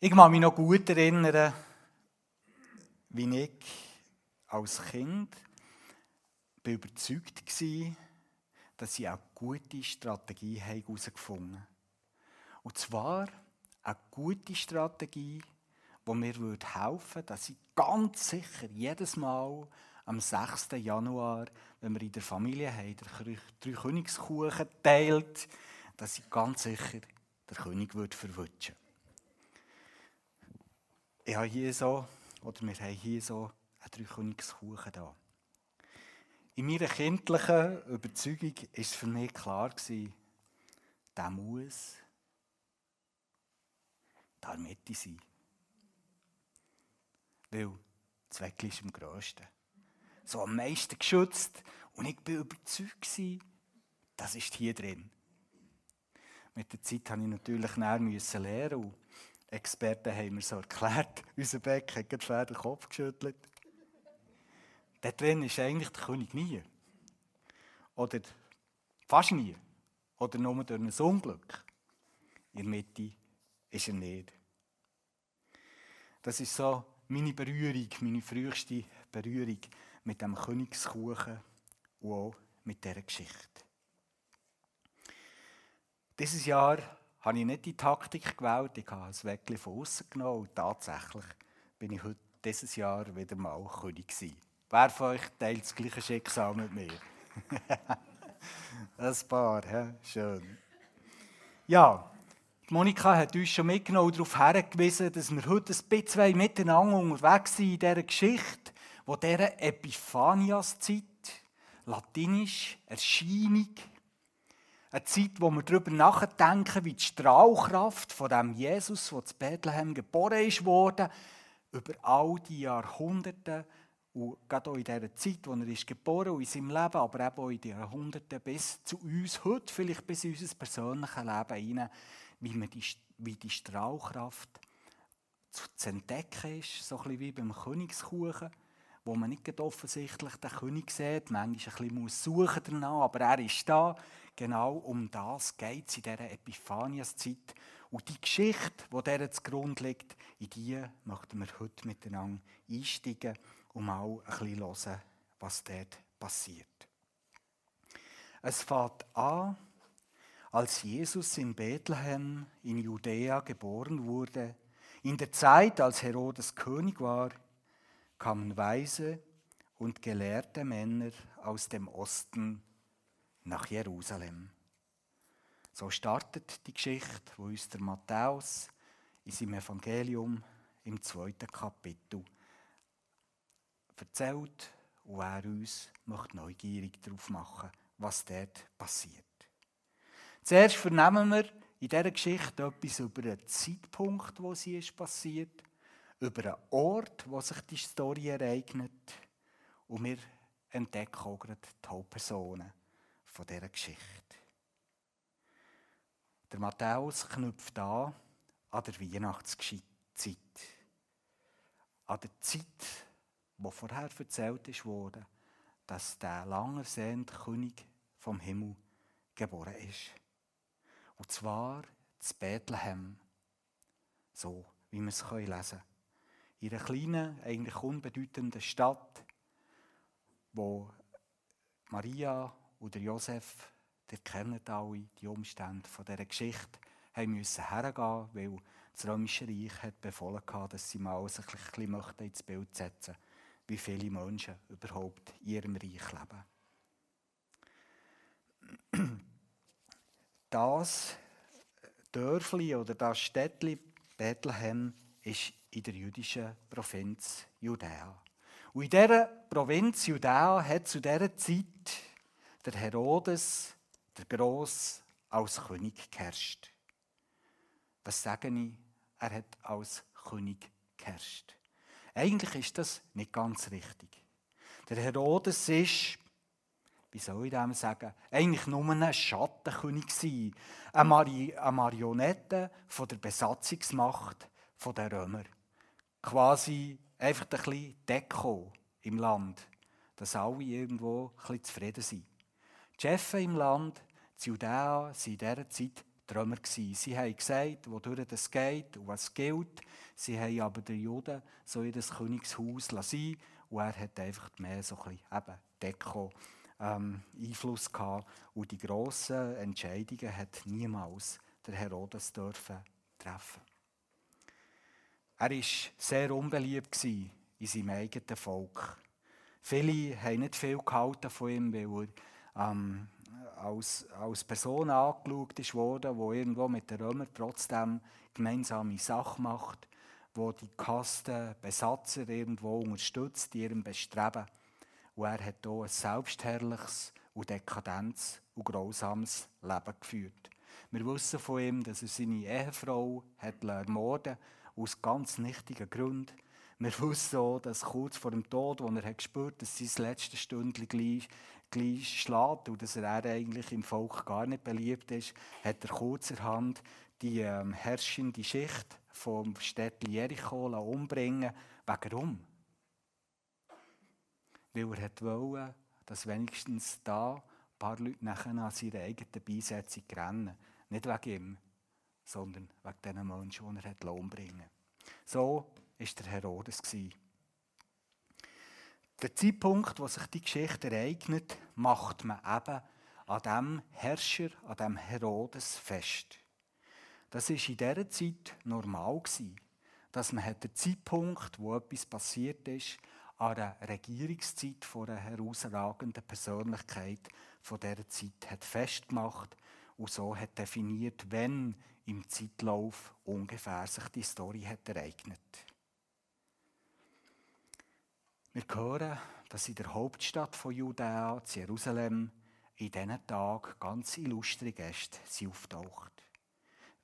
Ich kann mich noch gut erinnern, wie ich als Kind bin überzeugt war, dass sie eine gute Strategie herausgefunden haben. Und zwar eine gute Strategie, die mir helfen würde, dass ich ganz sicher jedes Mal am 6. Januar, wenn wir in der Familie haben, der drei Königskuchen teilt, dass ich ganz sicher den König verwutschen würde ich habe hier so, oder wir haben hier so einen Dreikönigskuchen da. In meiner kindlichen Überzeugung war es für mich klar, der muss da in der Mitte sein. Weil das Weckli ist am grössten. So am meisten geschützt. Und ich war überzeugt, das ist hier drin. Mit der Zeit musste ich natürlich lernen. Experten haben mir so erklärt, unser Beck hat gerade den Kopf geschüttelt. Da drin ist eigentlich der König nie. Oder fast nie. Oder nur durch ein Unglück. In der Mitte ist er nicht. Das ist so meine Berührung, meine früheste Berührung mit dem Königskuchen und auch mit dieser Geschichte. Dieses Jahr habe ich nicht die Taktik gewählt, ich habe es wirklich von außen genommen und tatsächlich bin ich heute dieses Jahr wieder mal König gewesen. Wer von euch teilt das gleiche Schicksal mit mir? Ein paar, he? schön. Ja, Monika hat uns schon mitgenommen darauf hingewiesen, dass wir heute ein bisschen miteinander unterwegs sind in dieser Geschichte, wo dieser Epiphanias-Zeit, latinisch Erscheinung, eine Zeit, wo wir darüber nachdenken, wie die Strahlkraft von dem Jesus, der zu Bethlehem geboren ist worden, über all die Jahrhunderte und gerade auch in dieser Zeit, wo er ist geboren und in seinem Leben, aber eben auch in den Jahrhunderten bis zu uns heute, vielleicht bis in unser persönliches Leben hinein, wie, die, wie die Strahlkraft zu entdecken ist, so ein bisschen wie beim Königskuchen, wo man nicht offensichtlich den König sieht, manchmal ein bisschen suchen danach, aber er ist da, Genau um das geht es in dieser Epiphanias-Zeit. Und die Geschichte, die dieser zugrunde liegt, in die möchten wir heute miteinander einsteigen und mal ein bisschen hören, was dort passiert. Es fängt an, als Jesus in Bethlehem in Judäa geboren wurde. In der Zeit, als Herodes König war, kamen weise und gelehrte Männer aus dem Osten nach Jerusalem. So startet die Geschichte, wo uns der Matthäus in seinem Evangelium im zweiten Kapitel erzählt und er uns möchte neugierig darauf machen, was dort passiert. Zuerst vernehmen wir in dieser Geschichte etwas über den Zeitpunkt, wo sie ist passiert, über einen Ort, wo sich die Story ereignet und wir entdecken auch gerade die Hauptpersonen von dieser Geschichte. Der Matthäus knüpft an an der Weihnachtszeit. An der Zeit, wo vorher erzählt wurde, dass der lang ersehnte König vom Himmel geboren ist. Und zwar zu Bethlehem. So, wie wir es lesen können. In einer kleinen, eigentlich unbedeutenden Stadt, wo Maria und Josef, der kennt alle die Umstände von dieser Geschichte, haben hergehen, weil das Römische Reich hat befohlen hatte, dass sie mal sich ein bisschen ins Bild setzen möchten, wie viele Menschen überhaupt in ihrem Reich leben. Das Dörfli oder das Städtli Bethlehem ist in der jüdischen Provinz Judäa. Und in dieser Provinz Judäa hat zu dieser Zeit der Herodes, der Gross, als König geherrscht. Was sage ich? Er hat als König geherrscht. Eigentlich ist das nicht ganz richtig. Der Herodes ist, wie soll ich dem sagen, eigentlich nur ein Schattenkönig Eine, Mari eine Marionette von der Besatzungsmacht der Römer. Quasi einfach ein bisschen Deko im Land, dass alle irgendwo ein bisschen zufrieden sind. Die Chefs im Land, die Judäa, waren in dieser Zeit. Gewesen. Sie haben gesagt, wodurch das geht und was gilt. Sie haben aber den Juden so in das Königshaus lassen und er hat einfach mehr so ein eben Deko ähm, Einfluss gehabt. Und die grossen Entscheidungen hat niemals der Herodes dürfen treffen. Er war sehr unbeliebt in seinem eigenen Volk. Viele haben nicht viel gehalten von ihm, weil er ähm, als, als Person angeschaut wurde, die irgendwo mit den Römern trotzdem gemeinsame Sachen macht, wo die Kasten Besatzer irgendwo unterstützt in ihrem Bestreben. Und er hat hier ein selbstherrliches und dekadentes und grausames Leben geführt. Wir wissen von ihm, dass er seine Ehefrau hat ermorden aus ganz nichtigen Gründen. Wir wissen auch, dass kurz vor dem Tod, als er hat dass sein letztes Stündchen gleich, gleich schlägt und dass er eigentlich im Volk gar nicht beliebt ist, hat er kurzerhand die ähm, herrschende Schicht vom Städtchen Jericho umbringen Warum? Weil er wollte, dass wenigstens da ein paar Leute nachher an seiner eigenen Beisetzung rennen. Nicht wegen ihm, sondern wegen diesen Menschen, die er umbringen So war der Herodes. Der Zeitpunkt, wo sich die Geschichte ereignet, macht man eben an dem Herrscher, an dem Herodes fest. Das war in dieser Zeit normal, dass man den Zeitpunkt, wo etwas passiert ist, an der Regierungszeit von einer herausragenden Persönlichkeit von dieser Zeit hat festgemacht und so hat definiert, wenn im Zeitlauf ungefähr sich die Story hat ereignet. Wir hören, dass in der Hauptstadt von Judäa, Jerusalem, in diesen Tagen ganz illustre Gäste auftaucht.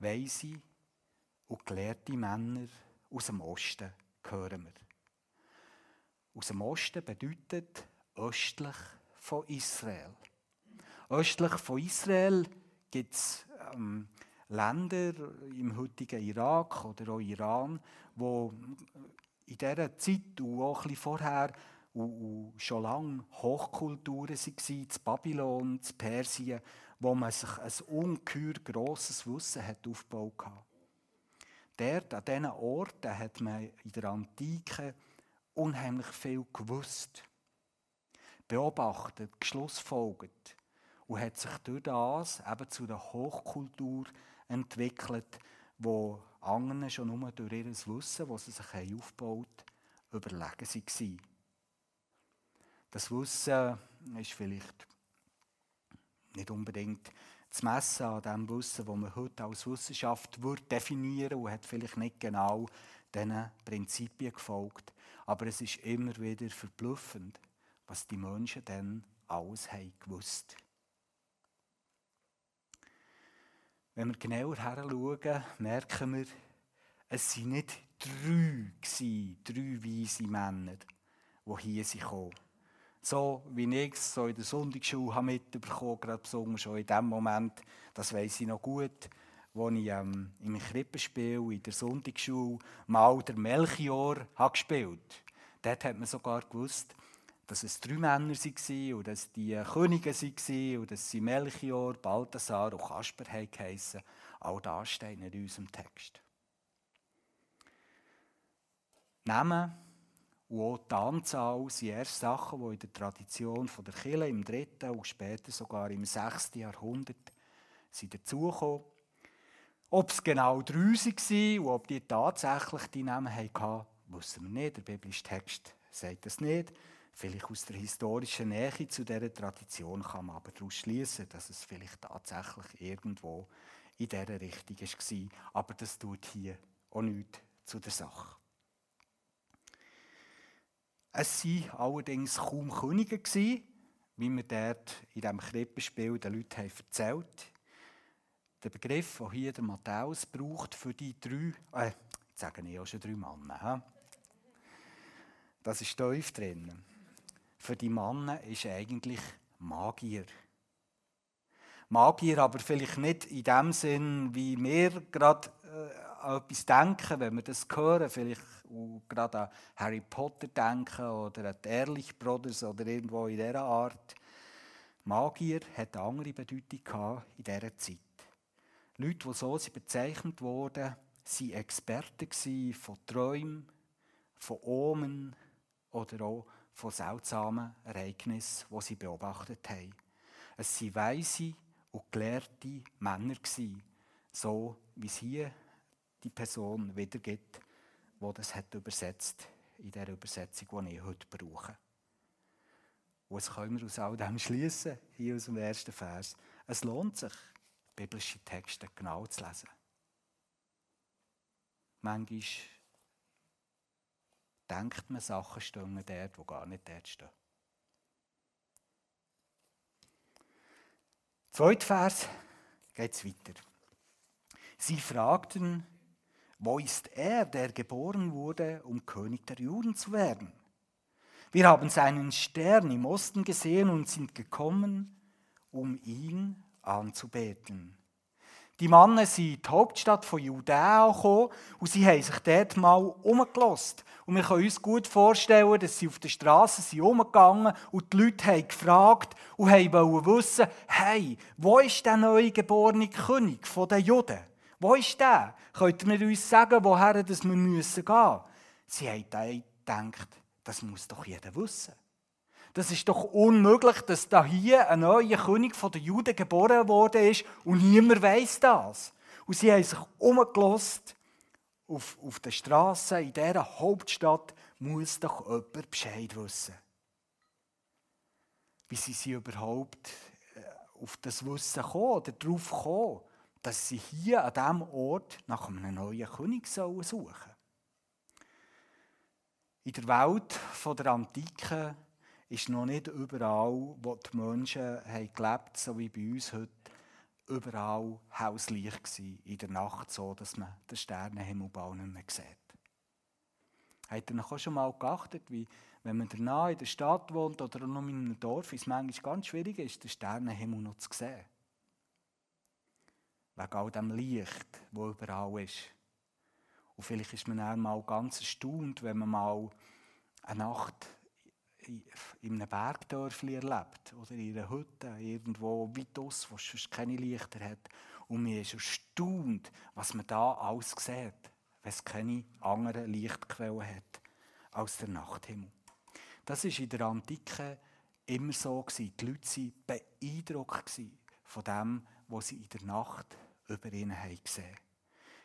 Weise und gelehrte Männer aus dem Osten hören wir. Aus dem Osten bedeutet östlich von Israel. Östlich von Israel gibt es ähm, Länder im heutigen Irak oder auch Iran, wo in dieser Zeit und auch ein vorher und, schon lange Hochkulturen waren, in Babylon, in Persien, wo man sich ein ungeheuer grosses Wissen hat aufgebaut hat. Dort, an diesen Orten, hat man in der Antike unheimlich viel gewusst, beobachtet, geschlussfolgert und hat sich durch das eben zu der Hochkultur entwickelt, wo anderen schon nur durch ihr Wissen, das sie sich aufgebaut haben, überlegen waren. Das Wissen ist vielleicht nicht unbedingt zu messen an dem Wissen, das man heute als Wissenschaft definieren würde und hat vielleicht nicht genau diesen Prinzipien gefolgt. Aber es ist immer wieder verblüffend, was die Menschen dann alles haben gewusst Wenn wir genauer heranschauen, merken wir, es waren nicht drei, gewesen, drei weise Männer, die hier kamen. So wie ich es so in der Sonntagsschule mitbekommen gerade besonders schon in dem Moment, das weiß ich noch gut, wo ich ähm, im Krippenspiel in der Sonntagsschule mal der Melchior habe gespielt Dort hat man sogar gewusst, dass es drei Männer waren und dass die Könige waren und dass sie Melchior, Balthasar und Kasper heissen. All das steht in unserem Text. Namen und auch die Anzahl sind erst Sachen, die in der Tradition der Kirche im 3. und später sogar im 6. Jahrhundert sind dazugekommen. Ob es genau drei waren und ob die tatsächlich die Namen hatten, wissen wir nicht. Der biblische Text sagt das nicht. Vielleicht aus der historischen Nähe zu dieser Tradition kann man aber daraus schließen, dass es vielleicht tatsächlich irgendwo in dieser Richtung war. Aber das tut hier auch nichts zu der Sache. Es waren allerdings kaum Könige, wie wir dort in diesem Krippenspiel den Leuten haben erzählt Der Begriff, den hier der Matthäus braucht für die drei, äh, jetzt sagen ich auch schon drei Männer, das ist tief drin für die Männer ist eigentlich Magier. Magier, aber vielleicht nicht in dem Sinn, wie wir gerade äh, an etwas denken, wenn wir das hören, vielleicht gerade an Harry Potter denken oder an die Ehrlich Brothers oder irgendwo in dieser Art. Magier hat eine andere Bedeutung in dieser Zeit. Leute, die so bezeichnet wurden, waren Experten von Träumen, von Omen oder auch von seltsamen Ereignissen, die sie beobachtet haben. Es waren weise und gelehrte Männer, so wie es hier die Person wiedergibt, die das hat übersetzt in der Übersetzung, die ich heute brauche. Was können wir aus all dem schließen? Hier aus dem ersten Vers. Es lohnt sich, biblische Texte genau zu lesen. Manchmal denkt man, Sachen stehen dort, wo gar nicht dort stehen. Zweiter Vers geht es weiter. Sie fragten, wo ist er, der geboren wurde, um König der Juden zu werden? Wir haben seinen Stern im Osten gesehen und sind gekommen, um ihn anzubeten. Die Männer sind in die Hauptstadt von Judäa gekommen und sie haben sich dort mal umgelost. Und wir können uns gut vorstellen, dass sie auf der Straße sind umgegangen und die Leute haben gefragt und wollten wissen, hey, wo ist der neue geborene König der Juden? Wo ist der? Könnt ihr uns sagen, woher wir gehen müssen? Sie haben gedacht, das muss doch jeder wissen. Das ist doch unmöglich, dass da hier ein neuer König der Juden geboren worden ist und niemand weiß das. Und sie haben sich umgelost auf, auf der Straße in dieser Hauptstadt muss doch jemand Bescheid wissen. Wie sie sie überhaupt äh, auf das Wissen kommen oder darauf kommen, dass sie hier an diesem Ort nach einem neuen König suchen sollen. In der Welt der Antike ist noch nicht überall, wo die Menschen haben gelebt so wie bei uns heute, überall Hauslicht gewesen, in der Nacht so, dass man den Sternenhimmelbau nicht mehr sieht. Habt ihr noch auch schon mal geachtet, wie, wenn man danach in der Stadt wohnt oder noch in einem Dorf, ist es manchmal ganz schwierig ist, den Sternenhimmel noch zu sehen? Wegen all dem Licht, das überall ist. Und vielleicht ist man dann mal ganz erstaunt, wenn man mal eine Nacht in einem Bergdörfli erlebt oder in einer Hütte irgendwo weit aus, wo es sonst keine Lichter hat. Und mir ist erstaunt, was man da alles sieht, wenn es keine anderen Lichtquellen hat als der Nachthimmel. Das war in der Antike immer so. Die Leute waren beeindruckt von dem, was sie in der Nacht über ihnen gesehen haben.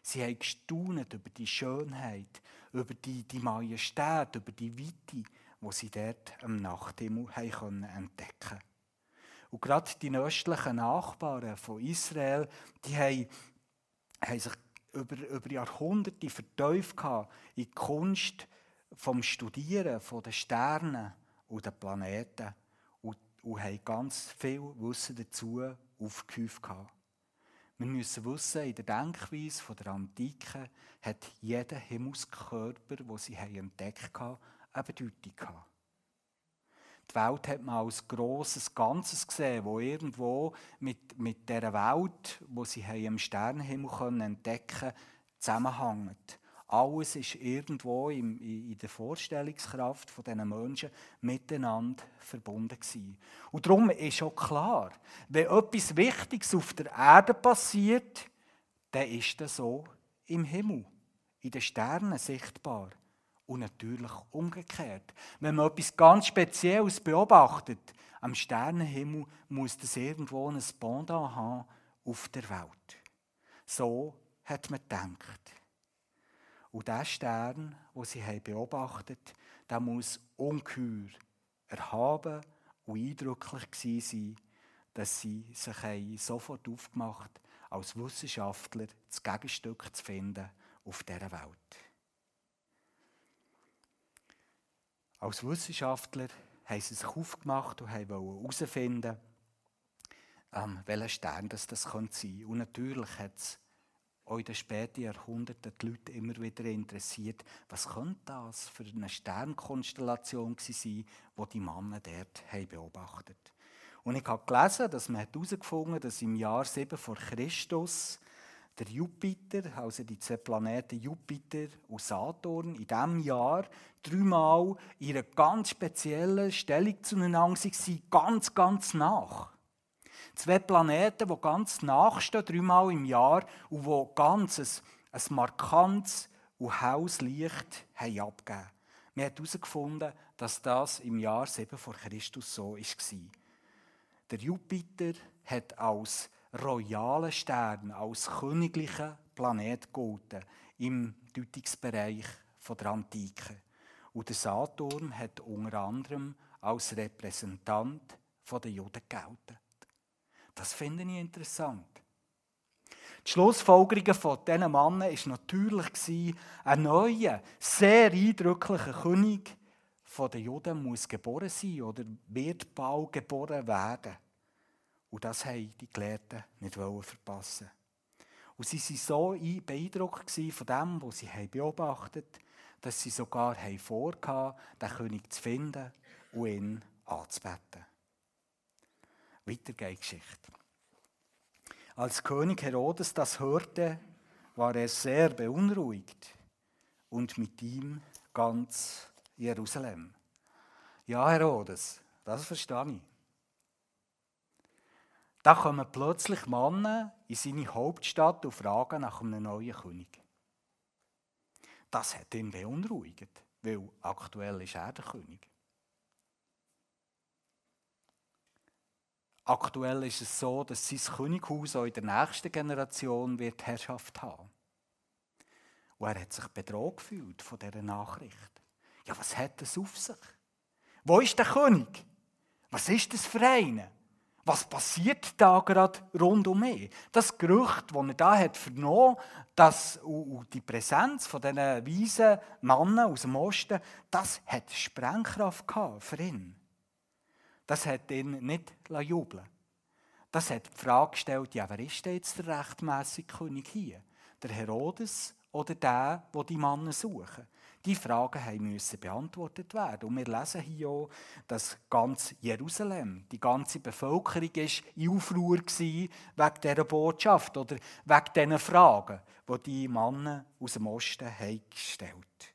Sie haben gestaunt über die Schönheit, über die, die Majestät, über die Weite, die sie dort am Nachthimmel haben entdecken Und gerade die östlichen Nachbarn von Israel, die haben, haben sich über, über Jahrhunderte vertieft in die Kunst vom Studieren von den Sternen und den Planeten und, und haben ganz viel Wissen dazu aufgehäuft. Wir müssen wissen, in der Denkweise der Antike hat jeder Himmelskörper, den sie entdeckt haben, eine Bedeutung gehabt. Die Welt hat man als grosses Ganzes gesehen, wo irgendwo mit, mit dieser Welt, wo sie im Sternenhimmel können entdecken zusammenhängt. Alles ist irgendwo in, in der Vorstellungskraft von diesen Menschen miteinander verbunden gewesen. Und darum ist auch klar, wenn etwas Wichtiges auf der Erde passiert, dann ist das so im Himmel, in den Sternen sichtbar. Und natürlich umgekehrt. Wenn man etwas ganz Spezielles beobachtet, am Sternenhimmel muss das irgendwo ein Pendant haben auf der Welt. So hat man gedacht. Und der Stern, den sie beobachtet haben, der muss ungeheuer erhaben und eindrücklich gewesen sein, dass sie sich sofort aufgemacht als Wissenschaftler das Gegenstück zu finden auf dieser Welt. Als Wissenschaftler haben sie sich aufgemacht und wollten herausfinden, ähm, welcher Stern das, das sein könnte. Und natürlich hat es auch in den späten Jahrhunderten die Leute immer wieder interessiert, was könnte das für eine Sternkonstellation sein, die die Männer dort haben beobachtet Und ich habe gelesen, dass man herausgefunden hat, dass im Jahr 7 vor Christus der Jupiter, also die zwei Planeten Jupiter und Saturn, in diesem Jahr dreimal in einer ganz speziellen Stellung zueinander waren, ganz, ganz nach. Zwei Planeten, die ganz nachstehen, dreimal im Jahr, und die ganz ein, ein markantes und helles Licht haben abgegeben Man hat herausgefunden, dass das im Jahr 7 vor Christus so war. Der Jupiter hat als royaler Stern, als königlicher Planet gelten im Deutungsbereich der Antike. Und der Saturn hat unter anderem als Repräsentant der Juden gelten. Das finde ich interessant. Die Schlussfolgerung von diesen Männern war natürlich, ein neuer, sehr eindrücklicher König der Juden muss geboren sein oder wird bald geboren werden. Und das haben die Gelehrten nicht verpassen. Und sie waren so beeindruckt von dem, was sie beobachtet haben, dass sie sogar vorhatten, den König zu finden und ihn anzubeten. Weiter geht die Geschichte. Als König Herodes das hörte, war er sehr beunruhigt und mit ihm ganz Jerusalem. Ja, Herodes, das verstehe ich. Da kommen plötzlich Männer in seine Hauptstadt und fragen nach einem neuen König. Das hat ihn beunruhigt, weil aktuell ist er der König. Aktuell ist es so, dass sein Könighaus auch in der nächsten Generation wird Herrschaft haben. Und er hat sich bedroht gefühlt von dieser Nachricht. Ja, was hat das auf sich? Wo ist der König? Was ist das für eine? Was passiert da gerade rund um mich? Das Gerücht, das er da hat vernommen, dass die Präsenz von diesen weisen Männern aus dem Osten, das hat Sprengkraft gehabt für ihn. Das hat ihn nicht jubeln Das hat die Frage gestellt, ja, wer ist denn jetzt der rechtmäßige König hier? Der Herodes oder der, wo die Männer suchen? Die Fragen müssen beantwortet werden. Und wir lesen hier auch, dass ganz Jerusalem, die ganze Bevölkerung ist in Aufruhr wegen dieser Botschaft oder wegen diesen Fragen, die die Männer aus dem Osten haben gestellt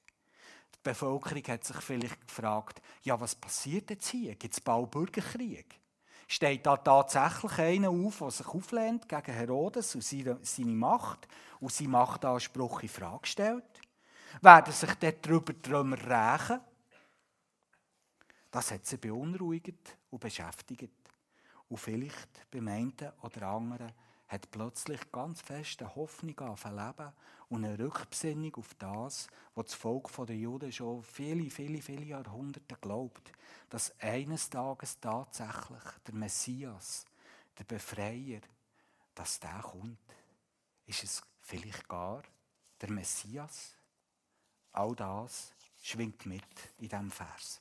Die Bevölkerung hat sich vielleicht gefragt, ja, was passiert jetzt hier? Gibt es bald Bürgerkrieg? Steht da tatsächlich einer auf, der sich auflehnt gegen Herodes und seine Macht und seine Machtanspruch in Frage stellt? Werden sich dort darüber die Römer rächen. Das hat sie beunruhigt und beschäftigt. Und vielleicht beim einen oder anderen hat plötzlich ganz feste Hoffnung auf ein Leben und eine Rückbesinnung auf das, was das Volk der Juden schon viele, viele, viele Jahrhunderte glaubt, dass eines Tages tatsächlich der Messias, der Befreier, dass der kommt. Ist es vielleicht gar der Messias? All das schwingt mit in diesem Vers.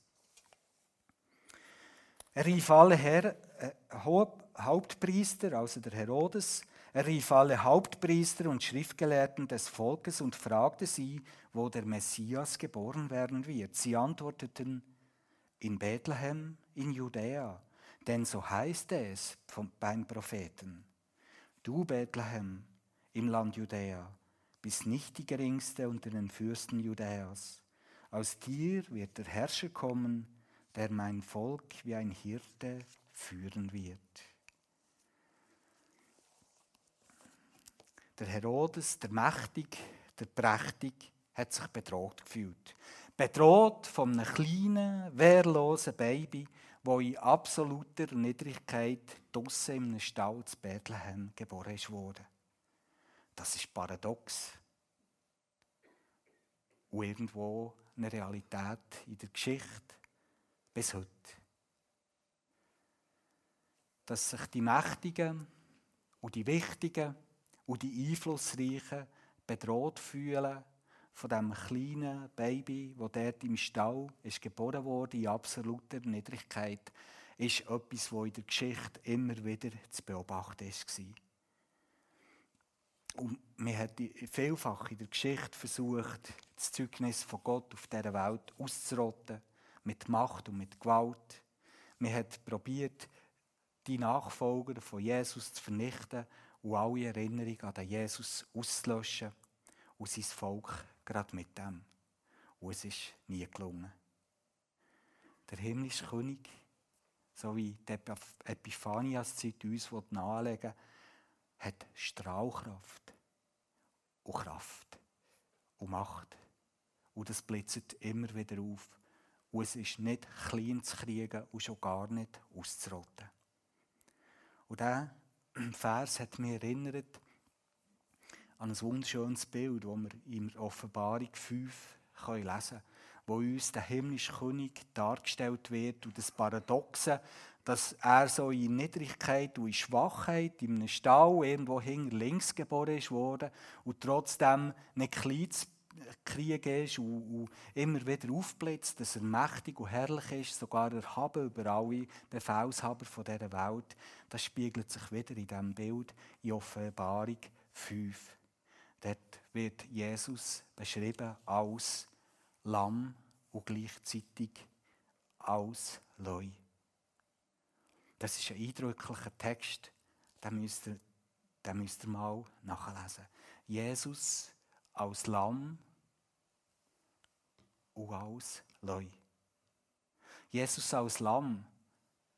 Er rief alle Herr, äh, Hauptpriester, also der Herodes, er rief alle Hauptpriester und Schriftgelehrten des Volkes und fragte sie, wo der Messias geboren werden wird. Sie antworteten, in Bethlehem, in Judäa, denn so heißt es vom, beim Propheten. Du Bethlehem im Land Judäa, bist nicht die geringste unter den Fürsten Judäas. Aus dir wird der Herrscher kommen, der mein Volk wie ein Hirte führen wird. Der Herodes, der Mächtig, der Prächtig, hat sich bedroht gefühlt. Bedroht von einem kleinen, wehrlosen Baby, wo in absoluter Niedrigkeit draussen in einem Stall zu Bethlehem geboren wurde. Das ist paradox. Und irgendwo eine Realität in der Geschichte bis heute. Dass sich die Mächtigen und die Wichtigen und die Einflussreichen bedroht fühlen von dem kleinen Baby, wo dort im Stall ist geboren wurde in absoluter Niedrigkeit, ist etwas, was in der Geschichte immer wieder zu beobachten war. Und man hat vielfach in der Geschichte versucht, das Zeugnis von Gott auf dieser Welt auszurotten, mit Macht und mit Gewalt. Man hat probiert, die Nachfolger von Jesus zu vernichten und alle Erinnerungen an den Jesus auszulöschen und sein Volk gerade mit dem. Und es ist nie gelungen. Der himmlische König so wie die Epiphanias-Zeit uns nahelegen hat Strahlkraft und Kraft und Macht. Und das blitzt immer wieder auf. Und es ist nicht klein zu kriegen und schon gar nicht auszurotten. Und dieser Vers hat mich erinnert an ein wunderschönes Bild, das wir in Offenbarung 5 lesen können, wo uns der himmlische König dargestellt wird und das Paradoxe, dass er so in Niedrigkeit und in Schwachheit in einem Stall irgendwo hinter links geboren ist worden und trotzdem nicht klein zu kriegen ist und, und, immer wieder aufblitzt, dass er mächtig und herrlich ist, sogar erhaben über alle Befehlshaber von dieser Welt. Das spiegelt sich wieder in diesem Bild in Offenbarung 5. Dort wird Jesus beschrieben als Lamm und gleichzeitig als Leu. Das ist ein eindrücklicher Text, den müsst ihr, den müsst ihr mal nachlesen. Jesus als Lamm und als Leu. Jesus als Lamm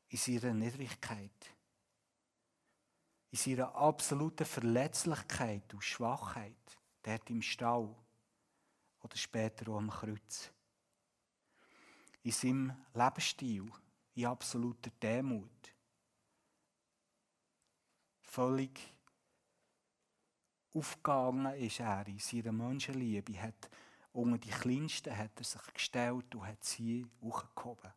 in seiner Niedrigkeit, in seiner absoluten Verletzlichkeit und Schwachheit, dort im Stall oder später auch am Kreuz. In seinem Lebensstil, in absoluter Demut. Völlig aufgegangen ist er in seiner Menschenliebe, hat unter die Kleinsten hat er sich gestellt und hat sie hochgehoben.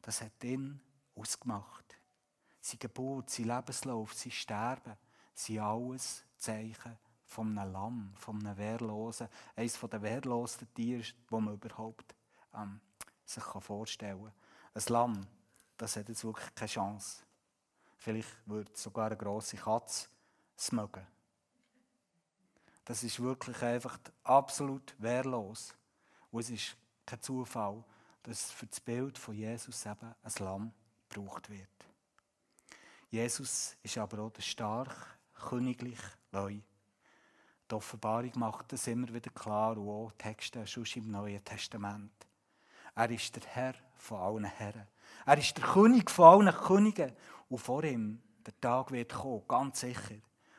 Das hat ihn ausgemacht. Seine Geburt, sein Lebenslauf, sein Sterben sind alles Zeichen von einem Lamm, von einem Wehrlosen, eines der wehrlosen Tiere, die man überhaupt ähm, sich vorstellen kann. Ein Lamm, das hat jetzt wirklich keine Chance. Vielleicht würde sogar eine grosse Katze es mögen. Das ist wirklich einfach absolut wehrlos. Und es ist kein Zufall, dass für das Bild von Jesus eben ein Lamm gebraucht wird. Jesus ist aber auch der stark, königlich Leu. Die Offenbarung macht das immer wieder klar und auch Texte schon im Neuen Testament. Er ist der Herr von allen Herren. Er ist der König von allen Königen. Und vor ihm, der Tag wird kommen, ganz sicher,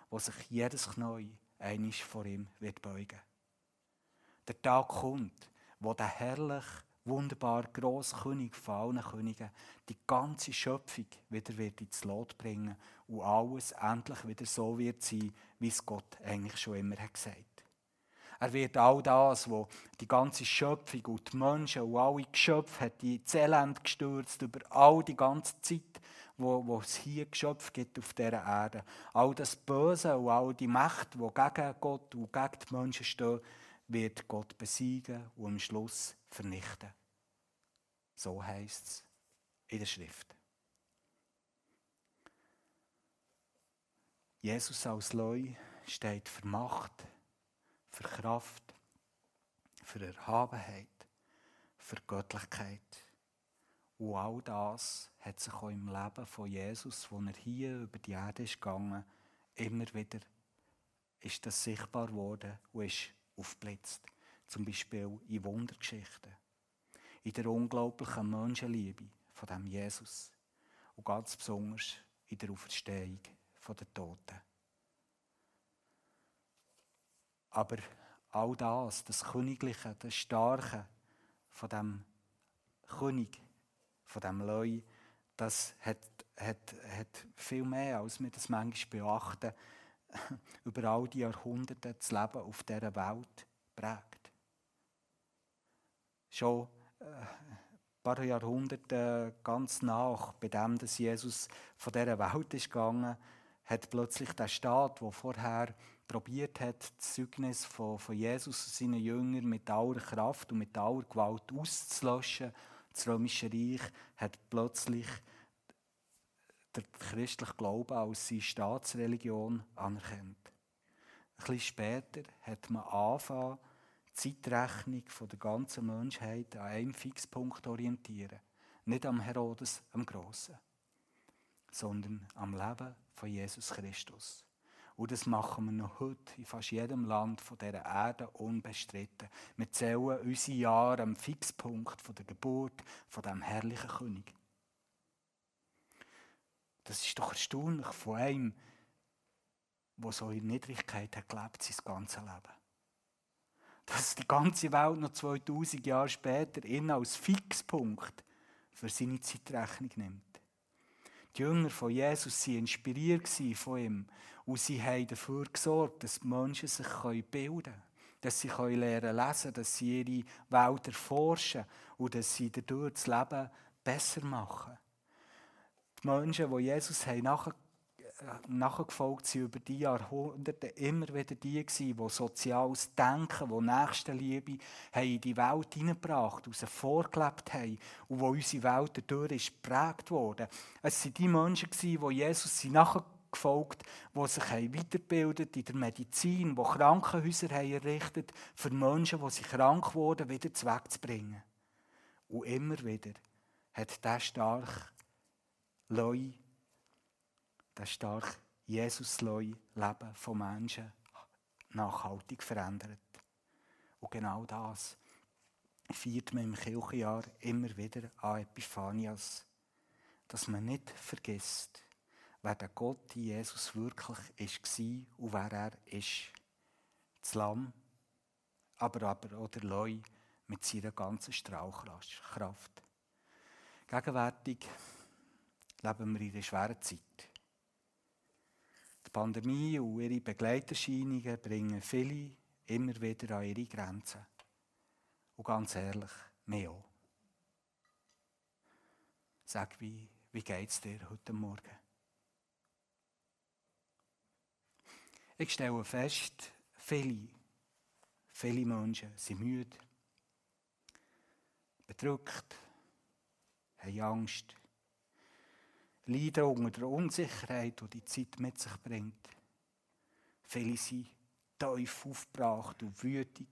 wo sich jedes Knie einisch vor ihm wird beugen. Der Tag kommt, wo der herrlich, wunderbar grosse König von allen Königen die ganze Schöpfung wieder wird ins Lot bringen und alles endlich wieder so wird sein, wie es Gott eigentlich schon immer hat gesagt. Er wird all das, wo die ganze Schöpfung und die Menschen und alle Geschöpfe hat die Elend gestürzt über all die ganze Zeit, wo, wo es hier Geschöpfe gibt auf dieser Erde. All das Böse und all die Mächte, die gegen Gott und gegen die Menschen stehen, wird Gott besiegen und am Schluss vernichten. So heißt es in der Schrift. Jesus als Leu steht für Macht, für Kraft, für Erhabenheit, für Göttlichkeit. Und all das hat sich auch im Leben von Jesus, wo er hier über die Erde ist gegangen, immer wieder ist das sichtbar geworden und ist aufblitzt. Zum Beispiel in Wundergeschichten. In der unglaublichen Menschenliebe von dem Jesus. Und ganz besonders in der Auferstehung der Toten. Aber all das, das Königliche, das Starke von dem König, von dem Leu, das hat, hat, hat viel mehr, als wir das manchmal beachten, über all die Jahrhunderte das Leben auf dieser Welt prägt. Schon äh, ein paar Jahrhunderte ganz nach, bei dem, dass Jesus von dieser Welt ist gegangen, hat plötzlich der Staat, der vorher probiert hat, das Zeugnis von, von Jesus und seinen Jüngern mit aller Kraft und mit aller Gewalt auszulöschen, das Römische Reich hat plötzlich der christliche Glaube als seine Staatsreligion anerkannt. Ein bisschen später hat man angefangen, die Zeitrechnung der ganzen Menschheit an einem Fixpunkt orientieren. Nicht am Herodes, am Grossen, sondern am Leben von Jesus Christus. Und das machen wir noch heute in fast jedem Land von dieser Erde unbestritten. Wir zählen unsere Jahre am Fixpunkt von der Geburt von dem herrlichen König. Das ist doch erstaunlich von einem, der so in Niedrigkeit hat gelebt, sein ganzes Leben. Dass die ganze Welt noch 2000 Jahre später ihn als Fixpunkt für seine Zeitrechnung nimmt. Die Jünger von Jesus waren inspiriert von ihm und sie haben dafür gesorgt, dass die Menschen sich bilden können, dass sie lernen lesen dass sie ihre Welt erforschen und dass sie dadurch das Leben besser machen. Die Menschen, die Jesus haben nachgefolgt sind über die Jahrhunderte immer wieder die gewesen, die soziales Denken, die Nächstenliebe haben in die Welt hineingebracht, sie vorgelebt haben und wo unsere Welt dadurch ist geprägt wurde. Es sind die Menschen gewesen, die Jesus nachgefolgt, die sich weitergebildet in der Medizin, die Krankenhäuser haben errichtet, für Menschen, die sich krank wurden, wieder wegzubringen. Und immer wieder hat der stark Leu das stark Jesus Leben von Menschen nachhaltig verändert. Und genau das feiert man im Kirchenjahr immer wieder an Epiphanias, dass man nicht vergisst, wer der Gott in Jesus wirklich war und wer er ist. Das Lamm, aber, aber auch der Leu mit seiner ganzen Strahlkraft. Gegenwärtig leben wir in einer schweren Zeit. Pandemie und ihre Begleiterscheinungen bringen viele immer wieder an ihre Grenzen. Und ganz ehrlich, mehr auch. Sag, wie, wie geht es dir heute Morgen? Ich stelle fest, viele, viele Menschen sind müde, bedrückt, haben Angst, leiden unter der Unsicherheit, die die Zeit mit sich bringt. Viele sind tief aufgebracht und wütig.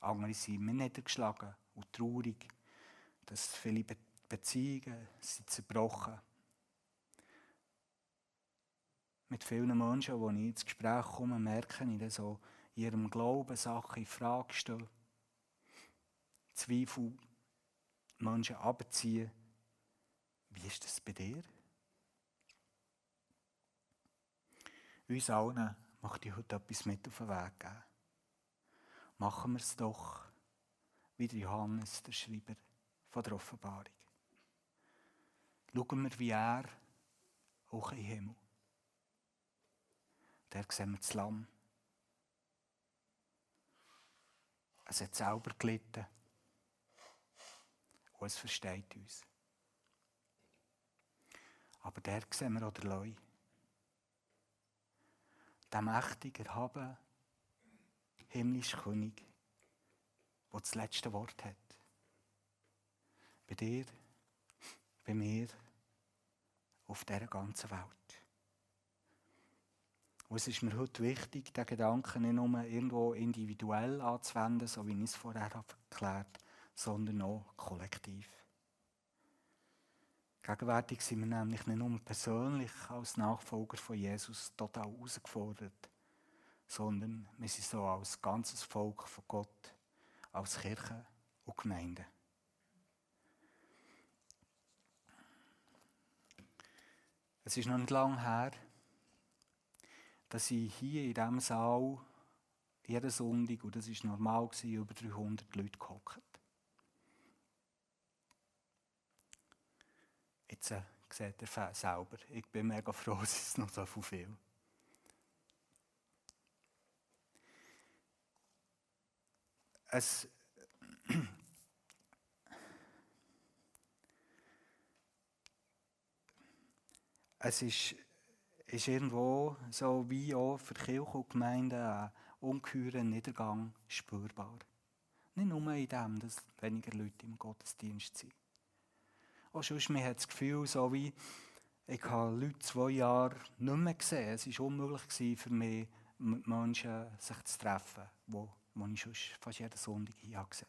Andere sind mir niedergeschlagen und traurig, dass viele Beziehungen sind zerbrochen Mit vielen Menschen, die ich ins Gespräch komme, merke ich, dass so in ihrem Glauben Sachen in Frage stehen. Zweifel Menschen abziehen wie ist das bei dir? Uns allen möchte ich heute etwas mit auf den Weg geben. Machen wir es doch, wie der Johannes, der Schreiber von der Offenbarung. Schauen wir, wie er hoch im Himmel. Der sehen wir das Lamm. Es hat selber gelitten. Und es versteht uns. Aber der sehen wir auch der Leu. Der mächtige, erhaben, himmlische König, der das letzte Wort hat. Bei dir, bei mir, auf dieser ganzen Welt. Und es ist mir heute wichtig, den Gedanken nicht nur irgendwo individuell anzuwenden, so wie ich es vorher erklärt habe, sondern auch kollektiv. Gegenwärtig sind wir nämlich nicht nur persönlich als Nachfolger von Jesus total herausgefordert, sondern wir sind so als ganzes Volk von Gott, als Kirche und Gemeinde. Es ist noch nicht lange her, dass ich hier in diesem Saal jeden Sonntag, und das war normal, über 300 Leute gehockt. Jetzt äh, sieht er selber. Ich bin mega froh, es ist noch so viel. Es, es ist, ist irgendwo so wie auch für Kirche und Gemeinden ein ungeheurer Niedergang spürbar. Nicht nur in dem, dass weniger Leute im Gottesdienst sind. Auch sonst, man hat das Gefühl, so wie, ich habe Leute zwei Jahre nicht mehr gesehen. Es war unmöglich für mich, mit Menschen sich zu treffen, wo, wo ich sonst fast jeden Sonntag hier gesehen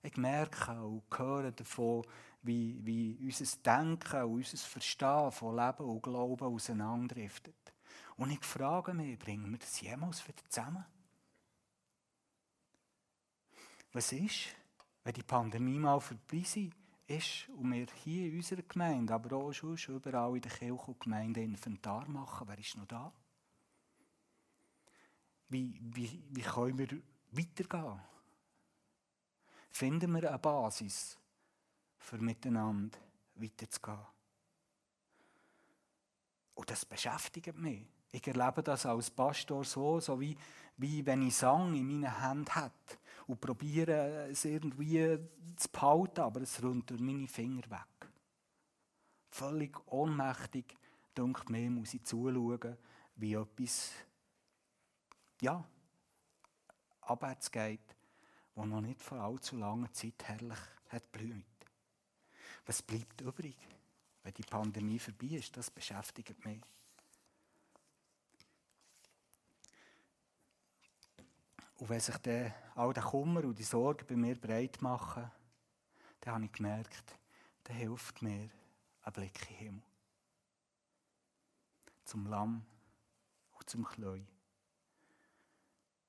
Ich merke und höre davon, wie, wie unser Denken und unser Verstehen von Leben und Glauben auseinanderdriftet. Und ich frage mich, bringen wir das jemals wieder zusammen? Was ist, wenn die Pandemie mal vorbei ist? Ist und wir hier in unserer Gemeinde, aber auch schon überall in der Kirche und Gemeinde Inventar machen, wer ist noch da? Wie, wie, wie können wir weitergehen? Finden wir eine Basis, für miteinander weiterzugehen? Und das beschäftigt mich. Ich erlebe das als Pastor so, so wie, wie wenn ich Sang in meinen Händen hätte und probiere es irgendwie zu behalten, aber es rundet durch meine Finger weg. Völlig ohnmächtig, denke mir, muss ich zuschauen, wie etwas, ja, abwärts geht, wo noch nicht vor allzu langer Zeit herrlich hat blüht. Was bleibt übrig, wenn die Pandemie vorbei ist? Das beschäftigt mich. Und wenn sich dann all der Kummer und die Sorgen bei mir breit machen, dann habe ich gemerkt, dann hilft mir ein Blick in den Himmel. Zum Lamm und zum Kleu.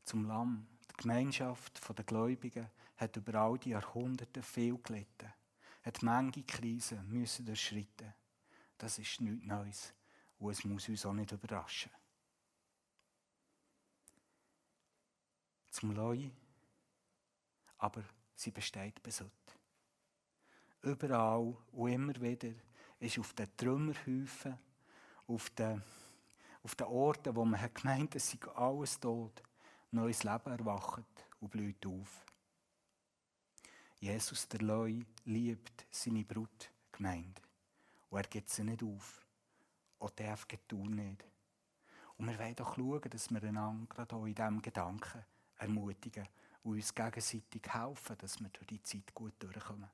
Zum Lamm. Die Gemeinschaft der Gläubigen hat über all die Jahrhunderte viel gelitten, hat manche Krisen müssen durchschreiten. Das ist nichts Neues und es muss uns auch nicht überraschen. Zum Leu, aber sie besteht bis heute. Überall und immer wieder ist auf den Trümmerhäufen, auf den, auf den Orten, wo man hat gemeint es sei alles tot, neues Leben erwacht und blüht auf. Jesus, der Leu, liebt seine Brut gemeint. Und er gibt sie nicht auf. Auch darf tun nicht. Und wir wollen doch schauen, dass wir einander gerade auch in diesem Gedanken ermutigen und uns gegenseitig helfen, dass wir durch die Zeit gut durchkommen.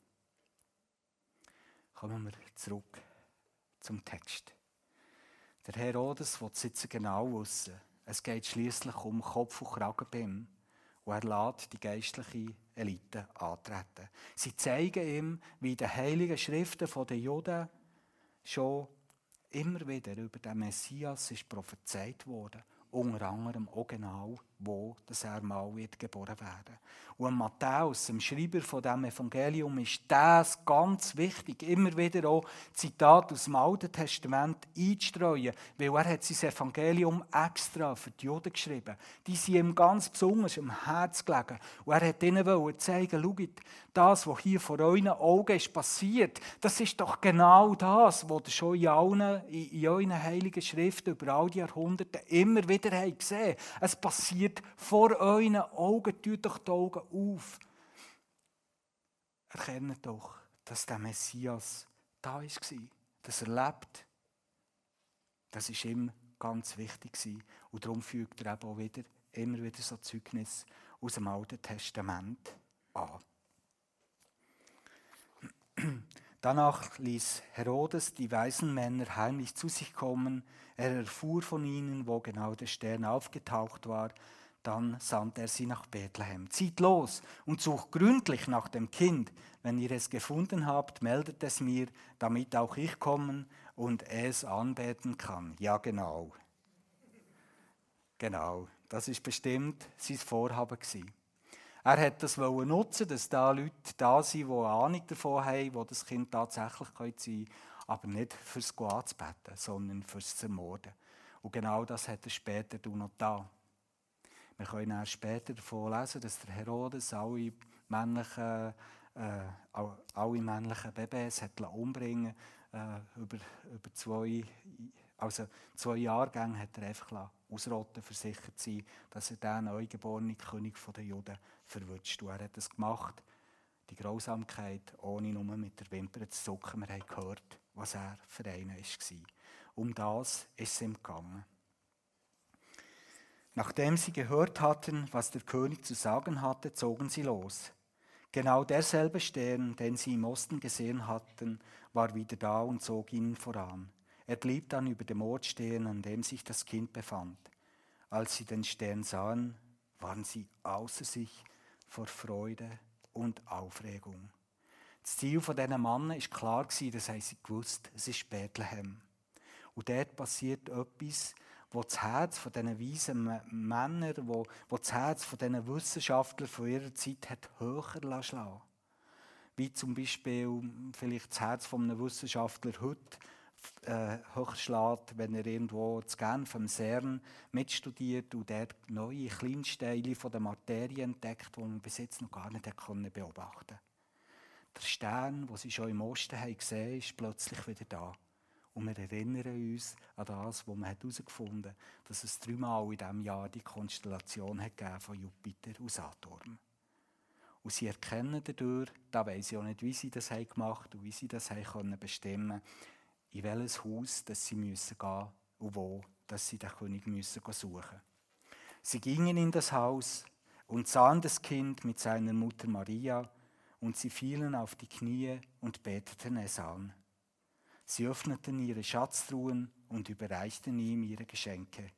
Kommen wir zurück zum Text. Der Herodes will sitzen genau wissen. Es geht schließlich um Kopf und Kragen bei ihm. Und er lässt die geistliche Elite antreten. Sie zeigen ihm, wie die heiligen Schriften der Juden schon immer wieder über den Messias ist prophezeit worden. Unter anderem auch genau wo dass er mal wird geboren werden. Und Matthäus, dem Schreiber von dem Evangelium, ist das ganz wichtig, immer wieder auch Zitat aus dem Alten Testament einzustreuen, weil er hat sein Evangelium extra für die Juden geschrieben. Die sind ihm ganz besonders am Herz gelegen. Und er hat ihnen zeigen, schaut, das, was hier vor euren Augen ist passiert, das ist doch genau das, was ihr schon in allen, in euren heiligen Schriften über all die Jahrhunderte immer wieder gesehen. Es passiert passiert vor euren Augen. Tut doch die Augen auf. Erkennt doch, dass der Messias da war, dass er lebt. Das war ihm ganz wichtig. Und darum fügt er eben auch wieder, immer wieder so Zeugnis aus dem Alten Testament an. Danach ließ Herodes die weisen Männer heimlich zu sich kommen. Er erfuhr von ihnen, wo genau der Stern aufgetaucht war. Dann sandte er sie nach Bethlehem. Zieht los und sucht gründlich nach dem Kind. Wenn ihr es gefunden habt, meldet es mir, damit auch ich kommen und es anbeten kann. Ja, genau. Genau, das ist bestimmt sein Vorhaben gewesen. Er hat das nutzen, dass da Leute da sind, die eine Ahnung davon haben, wo das Kind tatsächlich sein könnte, aber nicht fürs anzubeten, sondern fürs Zermorden. Und genau das hat er später noch da. Wir können später davon lesen, dass der Herodes alle männlichen, äh, alle männlichen Babys hat umbringen äh, über, über zwei, also zwei Jahrgänge hat er einfach ausrotten, versichert sein, dass er den neugeborenen König der Juden verwünscht. Und er hat das gemacht, die Grausamkeit, ohne nur mit der Wimper zu zucken. Wir haben gehört, was er für einen war. Um das ist es ihm gegangen. Nachdem sie gehört hatten, was der König zu sagen hatte, zogen sie los. Genau derselbe Stern, den sie im Osten gesehen hatten, war wieder da und zog ihnen voran. Er blieb dann über dem Ort stehen, an dem sich das Kind befand. Als sie den Stern sahen, waren sie außer sich vor Freude und Aufregung. Das Ziel von diesen Mann ist klar gewesen, das haben sie gewusst, es ist Bethlehem. Und dort passiert etwas, wo das Herz von diesen weisen Männern, wo, wo das Herz von diesen Wissenschaftlern von ihrer Zeit hat höher schlagen wie zum Beispiel vielleicht das Herz von einem Wissenschaftler heute äh, hochschlägt, wenn er irgendwo zu Genf am CERN mitstudiert und der neue Kleinsteile von der Materie entdeckt, die man bis jetzt noch gar nicht beobachten konnte. Der Stern, den sie schon im Osten haben gesehen ist plötzlich wieder da. Und wir erinnern uns an das, was man herausgefunden hat, dass es dreimal in diesem Jahr die Konstellation hat von Jupiter und Saturn. Und sie erkennen dadurch, da weiß ich auch nicht, wie sie das haben gemacht und wie sie das haben können bestimmen in welches Haus dass sie müssen gehen und wo dass sie den König müssen suchen Sie gingen in das Haus und sahen das Kind mit seiner Mutter Maria, und sie fielen auf die Knie und beteten es an. Sie öffneten ihre Schatztruhen und überreichten ihm ihre Geschenke,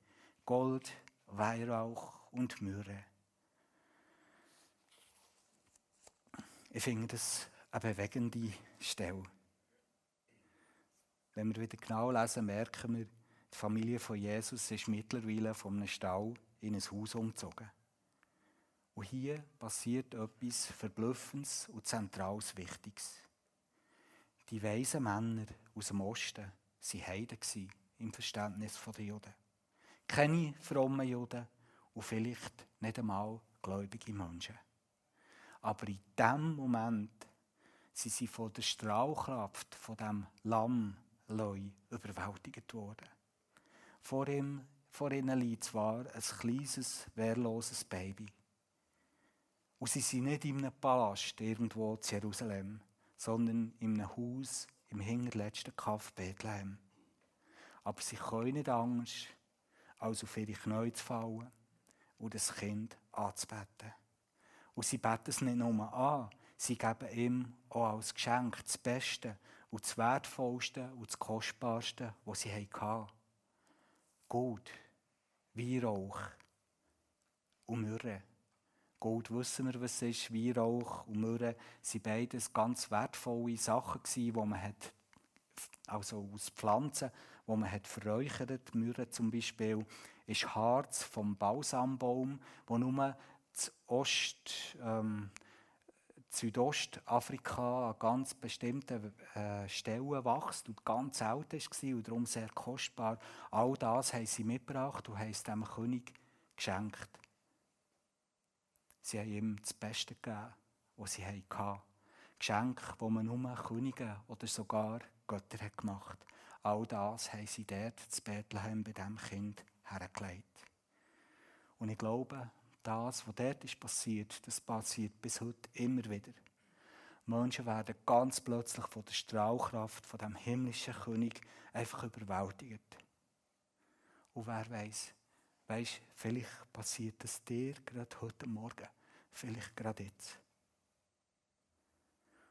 Gold, Weihrauch und Myrrhe. Ich finde das eine bewegende Stelle. Wenn wir wieder genau lesen, merken wir, die Familie von Jesus ist mittlerweile von einem Stall in ein Haus umgezogen. Und hier passiert etwas Verblüffendes und Zentrales Wichtiges. Die weisen Männer aus dem Osten waren Heiden im Verständnis der Juden. Keine frommen Juden und vielleicht nicht einmal gläubige Menschen. Aber in dem Moment sind sie von der Strahlkraft von dem Lamm überwältigt worden. Vor, ihm, vor ihnen liegt zwar ein kleines, wehrloses Baby. Und sie sind nicht in einem Palast irgendwo in Jerusalem, sondern in einem Haus im hinterletzten Kaff Bethlehem. Aber sie können nicht Angst, als auf ihre Knie zu fallen und das Kind anzubeten. Und sie beten es nicht nur an, sie geben ihm auch als Geschenk das Beste und das Wertvollste und das Kostbarste, was sie hatten. Gold, Weihrauch und Myrrhe. Gold wissen wir, was es ist. Weihrauch und Myrrhe sind beides ganz wertvolle Sachen, die man hat, also aus Pflanzen, die man hat verräuchert. Myrrhe zum Beispiel ist Harz vom Balsambaum, wo nur das Ost, ähm, Südostafrika an ganz bestimmten äh, Stellen wächst und ganz alt war und darum sehr kostbar. All das haben sie mitgebracht und haben es dem König geschenkt. Sie haben ihm das Beste gegeben, was sie hatten. Geschenke, wo man nur Könige oder sogar Götter hat gemacht All das haben sie dort zu Bethlehem bei diesem Kind hergelegt. Und ich glaube, das, was dort ist passiert, das passiert bis heute immer wieder. Menschen werden ganz plötzlich von der Strahlkraft von dem himmlischen König einfach überwältigt. Und wer weiß, weiß, vielleicht passiert das dir gerade heute Morgen, vielleicht gerade jetzt.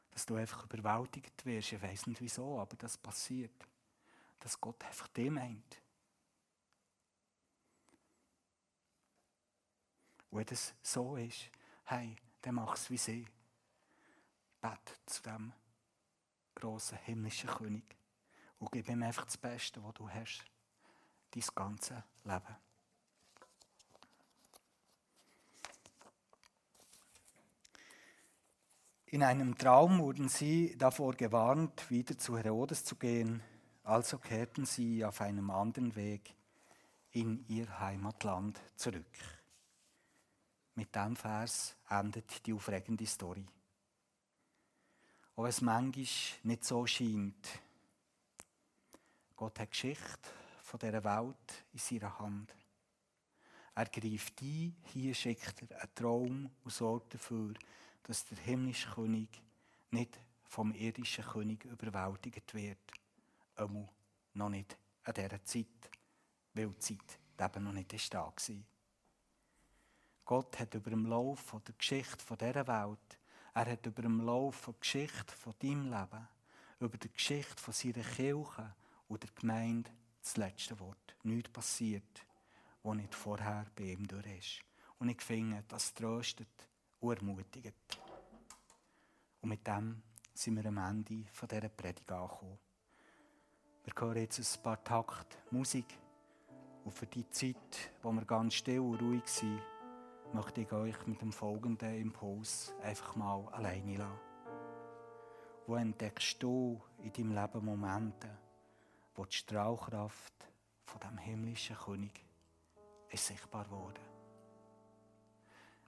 Dass du einfach überwältigt wirst, ich weiß nicht wieso, aber das passiert. Dass Gott einfach dem meint. Wenn das so ist, hey, dann mach es wie sie. Bet zu dem grossen himmlischen König und gib ihm einfach das Beste, was du hast, dein ganzes Leben. In einem Traum wurden sie davor gewarnt, wieder zu Herodes zu gehen, also kehrten sie auf einem anderen Weg in ihr Heimatland zurück. Mit diesem Vers endet die aufregende Story. Wenn es manchmal nicht so scheint. Gott hat die Geschichte von dieser Welt in seiner Hand. Er greift ein, hier schickt er einen Traum und sorgt dafür, dass der himmlische König nicht vom irdischen König überwältigt wird. Einmal noch nicht an dieser Zeit, weil die Zeit eben noch nicht da war. Gott hat über dem Lauf der Geschichte dieser Welt, er hat über dem Lauf der Geschichte von deinem Leben, über die Geschichte von seiner Kirche und der Gemeinde das letzte Wort. Nichts passiert, was nicht vorher bei ihm durch ist. Und ich finde, das tröstet und ermutigt. Und mit dem sind wir am Ende dieser Predigt angekommen. Wir hören jetzt ein paar Takt Musik. Und für die Zeit, wo wir ganz still und ruhig sind, möchte ich euch mit dem folgenden Impuls einfach mal alleine lassen. wo entdeckst du in deinem Leben Momente, wo die Strahlkraft von dem himmlischen König ist sichtbar wurde.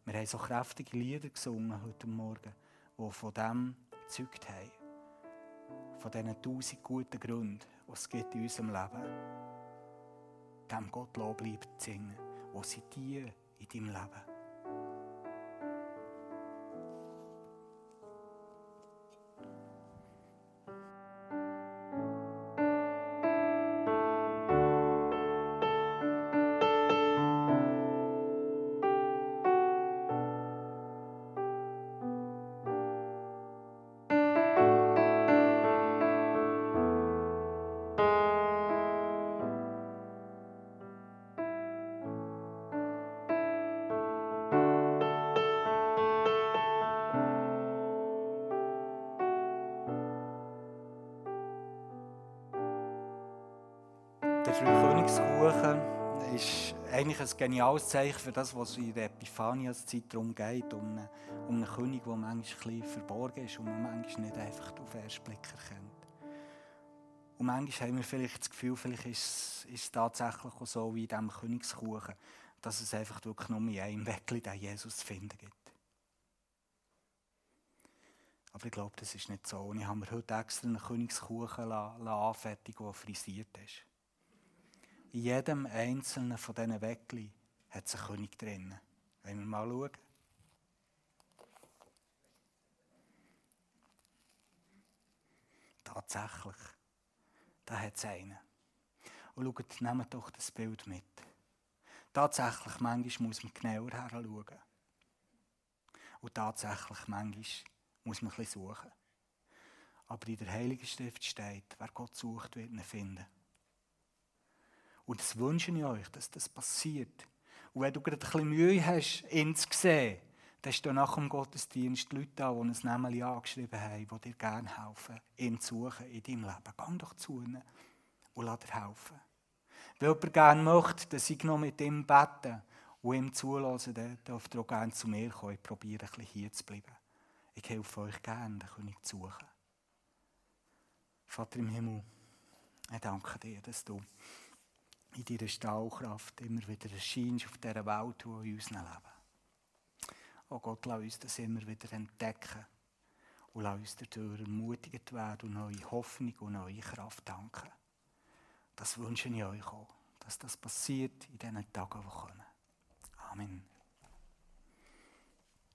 Wir haben so kräftige Lieder gesungen heute Morgen, die von dem gezeugt haben. Von diesen tausend guten Gründen, die es gibt in unserem Leben. Dem Gott Lob bleibt singen. Wo sind die in deinem Leben? Geniales Zeichen für das, was in der Epiphanias-Zeit darum geht, um einen, um einen König, der manchmal ein verborgen ist und man manchmal nicht einfach auf den ersten Blick erkennt. Und manchmal haben wir vielleicht das Gefühl, vielleicht ist, ist es tatsächlich auch so wie in diesem Königskuchen, dass es einfach wirklich nur in einem Weckli den Jesus zu finden gibt. Aber ich glaube, das ist nicht so. Und ich habe mir heute extra einen Königskuchen anfertigen der frisiert ist. In jedem einzelnen von diesen Weckli hat es einen König drin. Wollen wir mal schauen? Tatsächlich. Da hat es einen. Und schaut, nehmt doch das Bild mit. Tatsächlich, manchmal muss man genauer her schauen. Und tatsächlich, manchmal muss man bisschen suchen. Aber in der Heiligen Schrift steht, wer Gott sucht, wird ihn finden. Und das wünsche ich euch, dass das passiert. Und wenn du gerade ein bisschen Mühe hast, ihn zu sehen, dann hast du nach dem Gottesdienst Leute da, die ein Namen angeschrieben haben, die dir gerne helfen, ihn zu suchen in deinem Leben. Geh doch zu ihnen und lass dir helfen. Wenn jemand gerne möchte, dass ich noch mit ihm bete und ihm zulasse, dann darf er auch gerne zu mir kommen. Ich probiere ein bisschen hier zu bleiben. Ich helfe euch gerne, den König zu suchen. Vater im Himmel, ich danke dir, dass du in deiner Stahlkraft immer wieder erscheinst auf dieser Welt, wo in unserem Leben. Oh Gott, lass uns das immer wieder entdecken und lass uns dadurch ermutigt werden und neue Hoffnung und neue Kraft danken. Das wünsche ich euch auch, dass das passiert in diesen Tagen, die kommen. Amen.